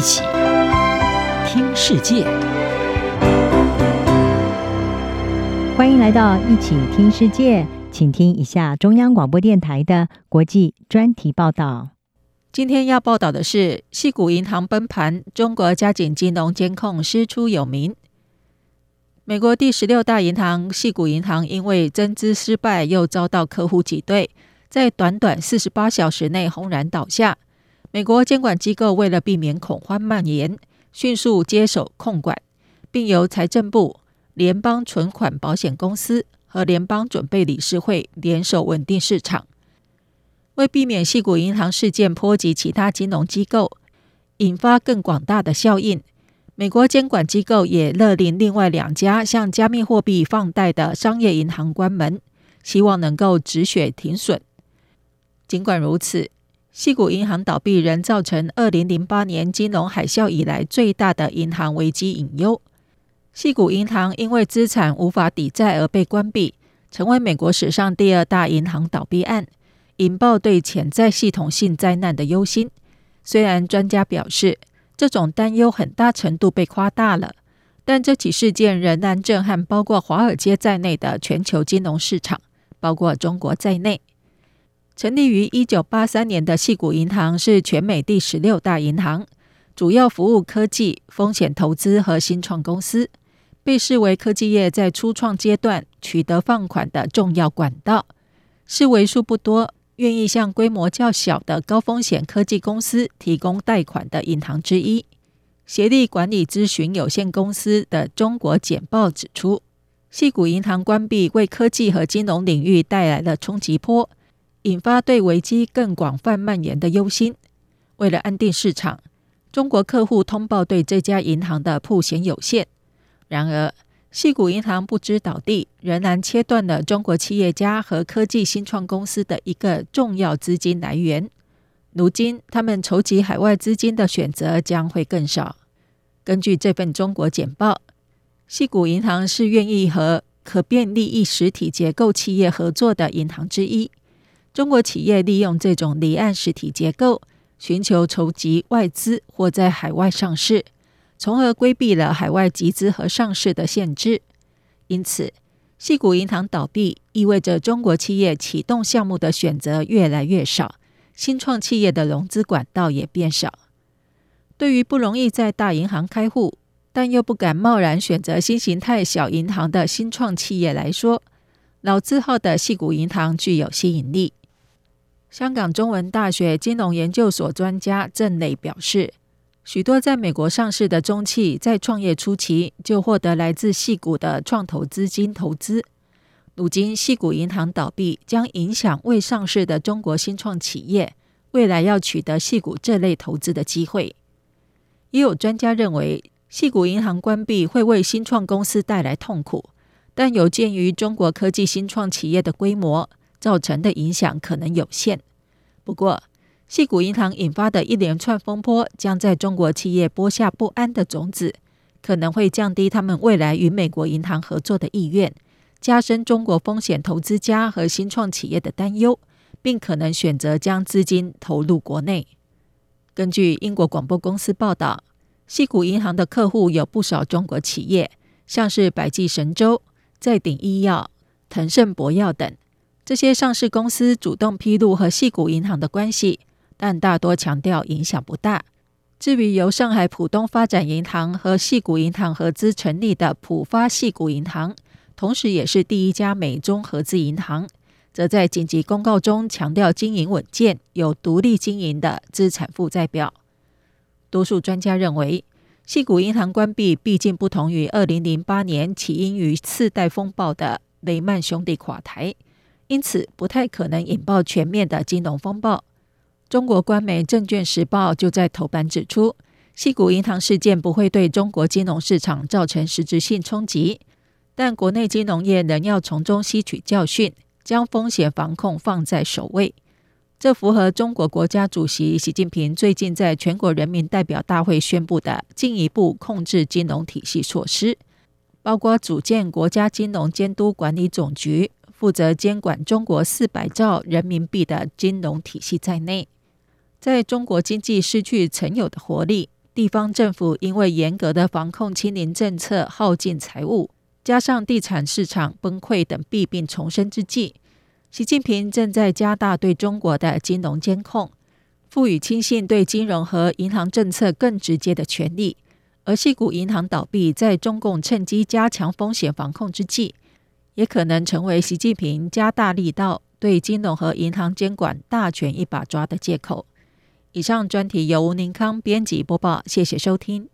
一起听世界，欢迎来到一起听世界，请听一下中央广播电台的国际专题报道。今天要报道的是，矽谷银行崩盘，中国加紧金融监控，师出有名。美国第十六大银行矽谷银行因为增资失败，又遭到客户挤兑，在短短四十八小时内轰然倒下。美国监管机构为了避免恐慌蔓延，迅速接手控管，并由财政部、联邦存款保险公司和联邦准备理事会联手稳定市场。为避免矽谷银行事件波及其他金融机构，引发更广大的效应，美国监管机构也勒令另外两家向加密货币放贷的商业银行关门，希望能够止血停损。尽管如此，西谷银行倒闭仍造成二零零八年金融海啸以来最大的银行危机隐忧。西谷银行因为资产无法抵债而被关闭，成为美国史上第二大银行倒闭案，引爆对潜在系统性灾难的忧心。虽然专家表示这种担忧很大程度被夸大了，但这起事件仍然震撼包括华尔街在内的全球金融市场，包括中国在内。成立于一九八三年的细谷银行是全美第十六大银行，主要服务科技、风险投资和新创公司，被视为科技业在初创阶段取得放款的重要管道，是为数不多愿意向规模较小的高风险科技公司提供贷款的银行之一。协力管理咨询有限公司的中国简报指出，细谷银行关闭为科技和金融领域带来了冲击波。引发对危机更广泛蔓延的忧心。为了安定市场，中国客户通报对这家银行的铺险有限。然而，矽谷银行不知倒地，仍然切断了中国企业家和科技新创公司的一个重要资金来源。如今，他们筹集海外资金的选择将会更少。根据这份中国简报，矽谷银行是愿意和可变利益实体结构企业合作的银行之一。中国企业利用这种离岸实体结构，寻求筹集外资或在海外上市，从而规避了海外集资和上市的限制。因此，矽谷银行倒闭意味着中国企业启动项目的选择越来越少，新创企业的融资管道也变少。对于不容易在大银行开户，但又不敢贸然选择新形态小银行的新创企业来说，老字号的矽谷银行具有吸引力。香港中文大学金融研究所专家郑磊表示，许多在美国上市的中企在创业初期就获得来自矽谷的创投资金投资。如今矽谷银行倒闭，将影响未上市的中国新创企业未来要取得矽谷这类投资的机会。也有专家认为，矽谷银行关闭会为新创公司带来痛苦，但有鉴于中国科技新创企业的规模。造成的影响可能有限。不过，矽谷银行引发的一连串风波，将在中国企业播下不安的种子，可能会降低他们未来与美国银行合作的意愿，加深中国风险投资家和新创企业的担忧，并可能选择将资金投入国内。根据英国广播公司报道，矽谷银行的客户有不少中国企业，像是百济神州、再鼎医药、腾盛博药等。这些上市公司主动披露和矽谷银行的关系，但大多强调影响不大。至于由上海浦东发展银行和矽谷银行合资成立的浦发矽谷银行，同时也是第一家美中合资银行，则在紧急公告中强调经营稳健、有独立经营的资产负债表。多数专家认为，矽谷银行关闭毕竟不同于二零零八年起因于次贷风暴的雷曼兄弟垮台。因此，不太可能引爆全面的金融风暴。中国官媒《证券时报》就在头版指出，矽谷银行事件不会对中国金融市场造成实质性冲击，但国内金融业仍要从中吸取教训，将风险防控放在首位。这符合中国国家主席习近平最近在全国人民代表大会宣布的进一步控制金融体系措施，包括组建国家金融监督管理总局。负责监管中国四百兆人民币的金融体系在内，在中国经济失去曾有的活力、地方政府因为严格的防控清零政策耗尽财物，加上地产市场崩溃等弊病丛生之际，习近平正在加大对中国的金融监控，赋予亲信对金融和银行政策更直接的权利。而矽谷银行倒闭，在中共趁机加强风险防控之际，也可能成为习近平加大力道对金融和银行监管大权一把抓的借口。以上专题由吴宁康编辑播报，谢谢收听。